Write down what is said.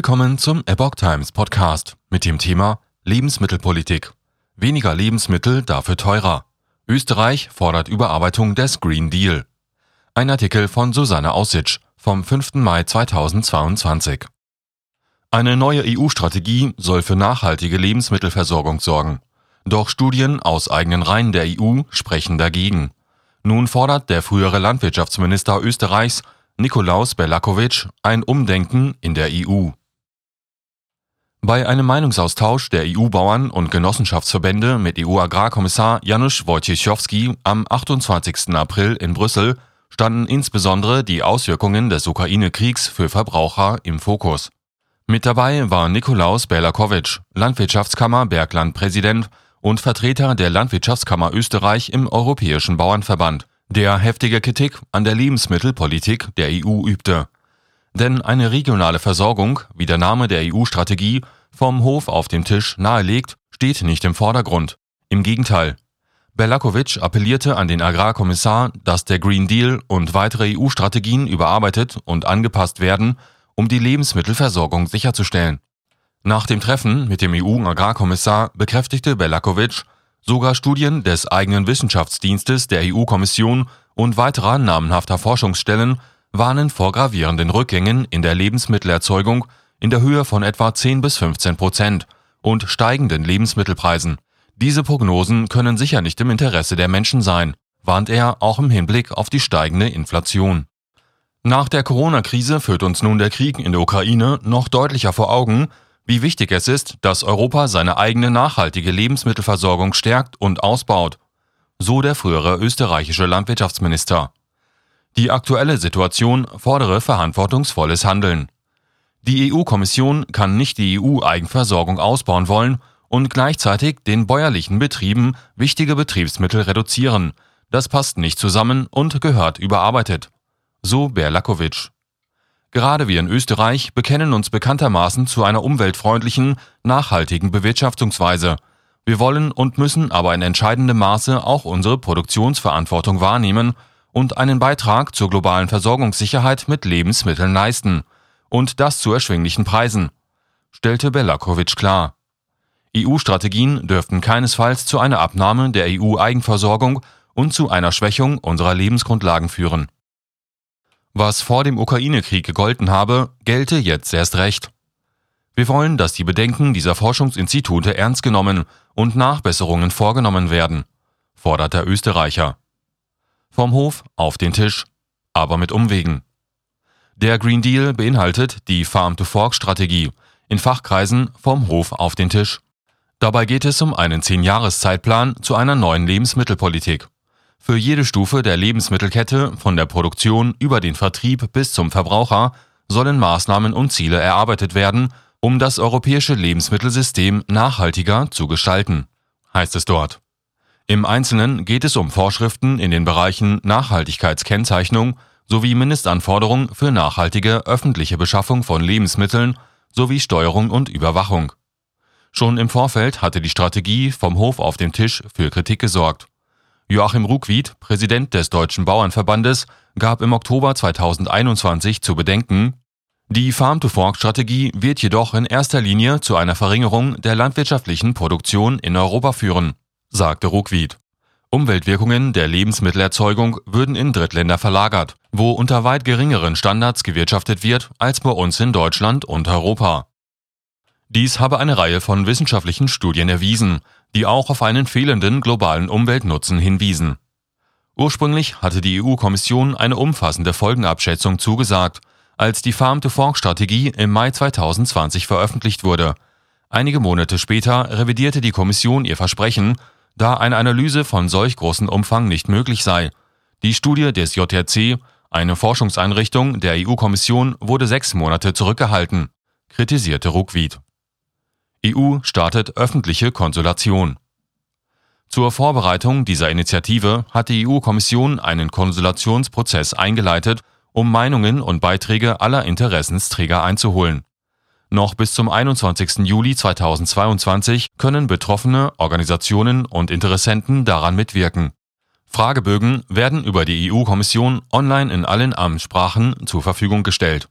Willkommen zum Epoch Times Podcast mit dem Thema Lebensmittelpolitik. Weniger Lebensmittel, dafür teurer. Österreich fordert Überarbeitung des Green Deal. Ein Artikel von Susanne Aussitsch vom 5. Mai 2022. Eine neue EU-Strategie soll für nachhaltige Lebensmittelversorgung sorgen. Doch Studien aus eigenen Reihen der EU sprechen dagegen. Nun fordert der frühere Landwirtschaftsminister Österreichs Nikolaus Belakovic ein Umdenken in der EU. Bei einem Meinungsaustausch der EU-Bauern und Genossenschaftsverbände mit EU-Agrarkommissar Janusz Wojciechowski am 28. April in Brüssel standen insbesondere die Auswirkungen des Ukraine-Kriegs für Verbraucher im Fokus. Mit dabei war Nikolaus Belakovic, Landwirtschaftskammer Bergland-Präsident und Vertreter der Landwirtschaftskammer Österreich im Europäischen Bauernverband, der heftige Kritik an der Lebensmittelpolitik der EU übte. Denn eine regionale Versorgung, wie der Name der EU-Strategie vom Hof auf dem Tisch nahelegt, steht nicht im Vordergrund. Im Gegenteil. Berlakovic appellierte an den Agrarkommissar, dass der Green Deal und weitere EU-Strategien überarbeitet und angepasst werden, um die Lebensmittelversorgung sicherzustellen. Nach dem Treffen mit dem EU-Agrarkommissar bekräftigte Berlakovic, sogar Studien des eigenen Wissenschaftsdienstes der EU-Kommission und weiterer namenhafter Forschungsstellen warnen vor gravierenden Rückgängen in der Lebensmittelerzeugung in der Höhe von etwa 10 bis 15 Prozent und steigenden Lebensmittelpreisen. Diese Prognosen können sicher nicht im Interesse der Menschen sein, warnt er auch im Hinblick auf die steigende Inflation. Nach der Corona-Krise führt uns nun der Krieg in der Ukraine noch deutlicher vor Augen, wie wichtig es ist, dass Europa seine eigene nachhaltige Lebensmittelversorgung stärkt und ausbaut, so der frühere österreichische Landwirtschaftsminister. Die aktuelle Situation fordere verantwortungsvolles Handeln. Die EU-Kommission kann nicht die EU-Eigenversorgung ausbauen wollen und gleichzeitig den bäuerlichen Betrieben wichtige Betriebsmittel reduzieren. Das passt nicht zusammen und gehört überarbeitet. So Berlakovic. Gerade wir in Österreich bekennen uns bekanntermaßen zu einer umweltfreundlichen, nachhaltigen Bewirtschaftungsweise. Wir wollen und müssen aber in entscheidendem Maße auch unsere Produktionsverantwortung wahrnehmen und einen Beitrag zur globalen Versorgungssicherheit mit Lebensmitteln leisten, und das zu erschwinglichen Preisen, stellte Belakovic klar. EU-Strategien dürften keinesfalls zu einer Abnahme der EU-Eigenversorgung und zu einer Schwächung unserer Lebensgrundlagen führen. Was vor dem Ukraine-Krieg gegolten habe, gelte jetzt erst recht. Wir wollen, dass die Bedenken dieser Forschungsinstitute ernst genommen und Nachbesserungen vorgenommen werden, fordert der Österreicher. Vom Hof auf den Tisch, aber mit Umwegen. Der Green Deal beinhaltet die Farm-to-Fork-Strategie, in Fachkreisen vom Hof auf den Tisch. Dabei geht es um einen 10-Jahres-Zeitplan zu einer neuen Lebensmittelpolitik. Für jede Stufe der Lebensmittelkette, von der Produktion über den Vertrieb bis zum Verbraucher, sollen Maßnahmen und Ziele erarbeitet werden, um das europäische Lebensmittelsystem nachhaltiger zu gestalten, heißt es dort. Im Einzelnen geht es um Vorschriften in den Bereichen Nachhaltigkeitskennzeichnung sowie Mindestanforderungen für nachhaltige öffentliche Beschaffung von Lebensmitteln sowie Steuerung und Überwachung. Schon im Vorfeld hatte die Strategie vom Hof auf den Tisch für Kritik gesorgt. Joachim Ruckwied, Präsident des Deutschen Bauernverbandes, gab im Oktober 2021 zu bedenken, die Farm-to-Fork-Strategie wird jedoch in erster Linie zu einer Verringerung der landwirtschaftlichen Produktion in Europa führen sagte Ruckwied. Umweltwirkungen der Lebensmittelerzeugung würden in Drittländer verlagert, wo unter weit geringeren Standards gewirtschaftet wird als bei uns in Deutschland und Europa. Dies habe eine Reihe von wissenschaftlichen Studien erwiesen, die auch auf einen fehlenden globalen Umweltnutzen hinwiesen. Ursprünglich hatte die EU-Kommission eine umfassende Folgenabschätzung zugesagt, als die Farm-to-Fork-Strategie im Mai 2020 veröffentlicht wurde. Einige Monate später revidierte die Kommission ihr Versprechen da eine Analyse von solch großem Umfang nicht möglich sei. Die Studie des JRC, eine Forschungseinrichtung der EU-Kommission, wurde sechs Monate zurückgehalten, kritisierte Ruckwied. EU startet öffentliche Konsultation. Zur Vorbereitung dieser Initiative hat die EU-Kommission einen Konsultationsprozess eingeleitet, um Meinungen und Beiträge aller Interessensträger einzuholen. Noch bis zum 21. Juli 2022 können Betroffene, Organisationen und Interessenten daran mitwirken. Fragebögen werden über die EU-Kommission online in allen Amtssprachen zur Verfügung gestellt